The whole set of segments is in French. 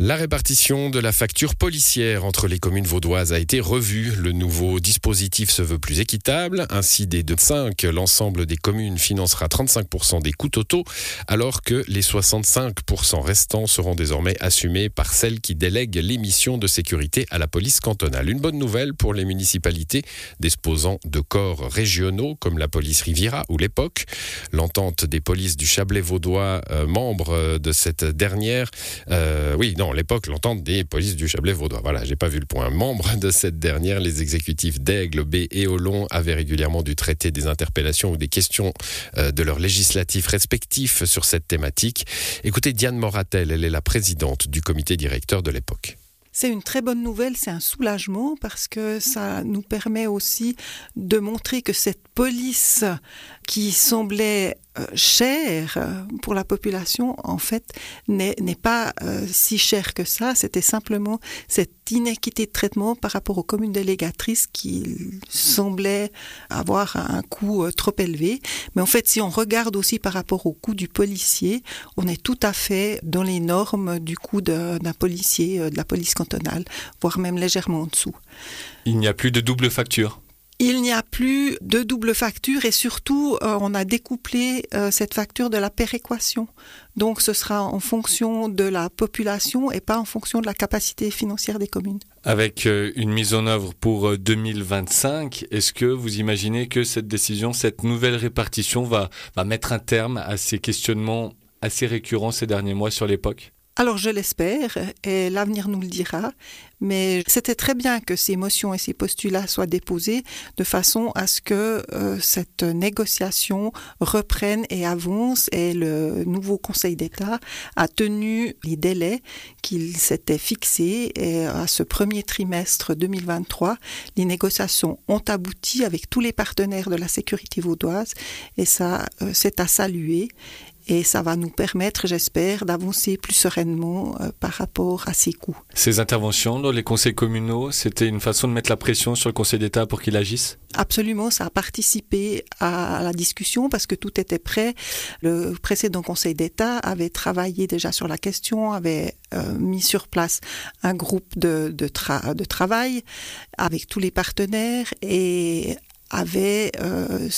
La répartition de la facture policière entre les communes vaudoises a été revue. Le nouveau dispositif se veut plus équitable. Ainsi, dès 5, l'ensemble des communes financera 35% des coûts totaux, alors que les 65% restants seront désormais assumés par celles qui délèguent les missions de sécurité à la police cantonale. Une bonne nouvelle pour les municipalités disposant de corps régionaux comme la police Riviera ou l'époque. L'entente des polices du Chablais vaudois, euh, membre de cette dernière, euh, oui, l'époque, l'entente des polices du Chablais vaudois. Voilà, j'ai pas vu le point. Membre de cette dernière, les exécutifs d'Aigle, B et Olon avaient régulièrement dû traiter des interpellations ou des questions euh, de leurs législatifs respectifs sur cette thématique. Écoutez Diane Moratel, elle est la présidente du comité directeur de l'époque. C'est une très bonne nouvelle, c'est un soulagement parce que ça nous permet aussi de montrer que cette police qui semblait euh, chère pour la population, en fait, n'est pas euh, si chère que ça. C'était simplement cette inéquité de traitement par rapport aux communes délégatrices qui semblaient avoir un coût euh, trop élevé. Mais en fait, si on regarde aussi par rapport au coût du policier, on est tout à fait dans les normes du coût d'un policier de la police cantonale, voire même légèrement en dessous. Il n'y a plus de double facture il n'y a plus de double facture et surtout, euh, on a découplé euh, cette facture de la péréquation. Donc, ce sera en fonction de la population et pas en fonction de la capacité financière des communes. Avec euh, une mise en œuvre pour 2025, est-ce que vous imaginez que cette décision, cette nouvelle répartition va, va mettre un terme à ces questionnements assez récurrents ces derniers mois sur l'époque? Alors je l'espère, et l'avenir nous le dira, mais c'était très bien que ces motions et ces postulats soient déposés de façon à ce que euh, cette négociation reprenne et avance, et le nouveau Conseil d'État a tenu les délais qu'il s'était fixés, et à ce premier trimestre 2023, les négociations ont abouti avec tous les partenaires de la sécurité vaudoise, et ça, euh, c'est à saluer et ça va nous permettre, j'espère, d'avancer plus sereinement euh, par rapport à ces coûts. Ces interventions dans les conseils communaux, c'était une façon de mettre la pression sur le Conseil d'État pour qu'il agisse? Absolument, ça a participé à la discussion parce que tout était prêt. Le précédent Conseil d'État avait travaillé déjà sur la question, avait euh, mis sur place un groupe de, de, de travail avec tous les partenaires et avait euh,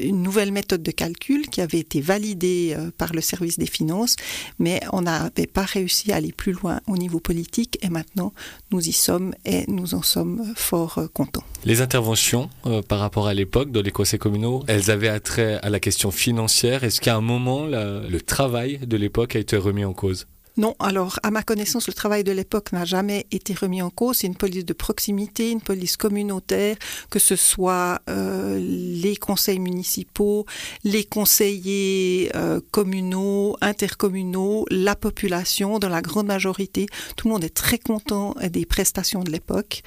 une nouvelle méthode de calcul qui avait été validée euh, par le service des finances, mais on n'avait pas réussi à aller plus loin au niveau politique et maintenant nous y sommes et nous en sommes fort euh, contents. Les interventions par rapport à l'époque dans les conseils communaux, elles avaient attrait à la question financière. Est-ce qu'à un moment, le travail de l'époque a été remis en cause? Non, alors à ma connaissance, le travail de l'époque n'a jamais été remis en cause. C'est une police de proximité, une police communautaire, que ce soit euh, les conseils municipaux, les conseillers euh, communaux, intercommunaux, la population, dans la grande majorité. Tout le monde est très content des prestations de l'époque.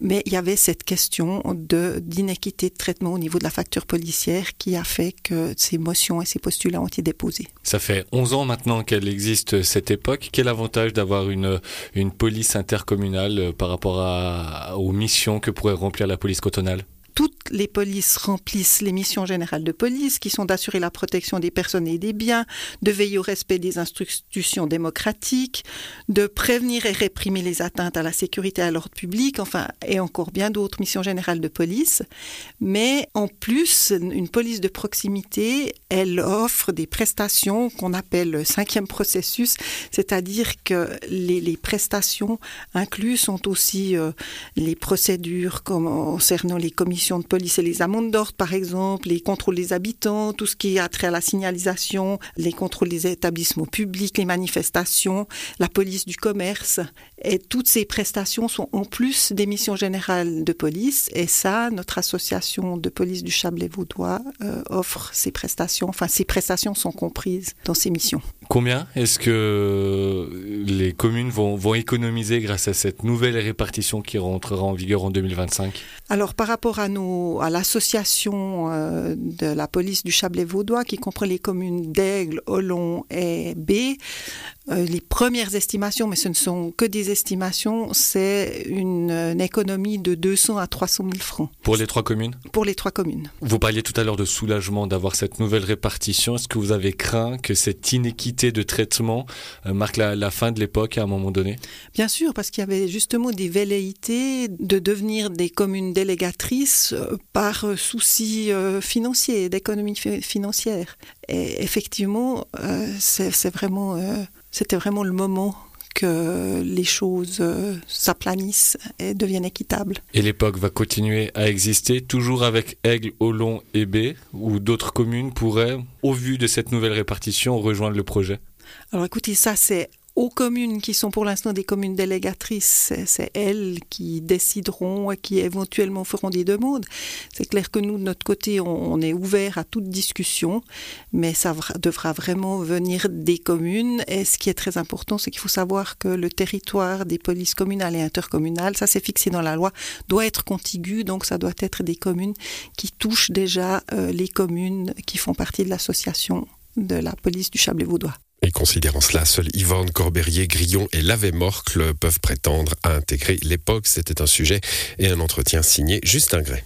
Mais il y avait cette question d'inéquité de traitement au niveau de la facture policière qui a fait que ces motions et ces postulats ont été déposés. Ça fait 11 ans maintenant qu'elle existe cette époque. Quel avantage d'avoir une, police intercommunale euh, par rapport aux missions que pourrait remplir la police cantonale? Les polices remplissent les missions générales de police, qui sont d'assurer la protection des personnes et des biens, de veiller au respect des institutions démocratiques, de prévenir et réprimer les atteintes à la sécurité et à l'ordre public, enfin, et encore bien d'autres missions générales de police. Mais en plus, une police de proximité, elle offre des prestations qu'on appelle le cinquième processus, c'est-à-dire que les, prestations incluses sont aussi euh, les procédures concernant les commissions de police et les amendes d'ordre, par exemple, les contrôles des habitants, tout ce qui a trait à la signalisation, les contrôles des établissements publics, les manifestations, la police du commerce. Et toutes ces prestations sont en plus des missions générales de police. Et ça, notre association de police du Chablais-Vaudois euh, offre ces prestations. Enfin, ces prestations sont comprises dans ces missions. Combien est-ce que les communes vont, économiser grâce à cette nouvelle répartition qui rentrera en vigueur en 2025 Alors, par rapport à, nos, à l'association euh, de la police du Chablais-Vaudois, qui comprend les communes d'Aigle, Olon et B, euh, les premières estimations, mais ce ne sont que des estimations, c'est une, une, économie de 200 à 300 000 francs. Pour les trois communes? Pour les trois communes. Vous parliez tout à l'heure de soulagement d'avoir cette nouvelle répartition. Est-ce que vous avez craint que cette inéquité de traitement euh, marque la, la fin de l'époque à un moment donné? Bien sûr, parce qu'il y avait justement des velléités de devenir des communes délégatrices euh, par souci financier, d'économie financière. Et effectivement, c'est vraiment c'était vraiment le moment que les choses euh, s'aplanissent et deviennent équitables. Et l'époque va continuer à exister, toujours avec Aigle, Olon et B, ou d'autres communes pourraient, au vu de cette nouvelle répartition, rejoindre le projet Alors écoutez, ça c'est aux communes qui sont pour l'instant des communes délégatrices, c'est elles qui décideront et qui éventuellement feront des demandes. C'est clair que nous, de notre côté, on, est ouvert à toute discussion, mais ça devra vraiment venir des communes. Et ce qui est très important, c'est qu'il faut savoir que le territoire des polices communales et intercommunales, ça c'est fixé dans la loi, doit être contigu, donc ça doit être des communes qui touchent déjà euh, les communes qui font partie de l'association de la police du Chablais-Vaudois. Et considérant cela, seuls Yvonne, Corberier, Grillon et Lavé-Morcle peuvent prétendre à intégrer l'époque. C'était un sujet et un entretien signé Justin Gray.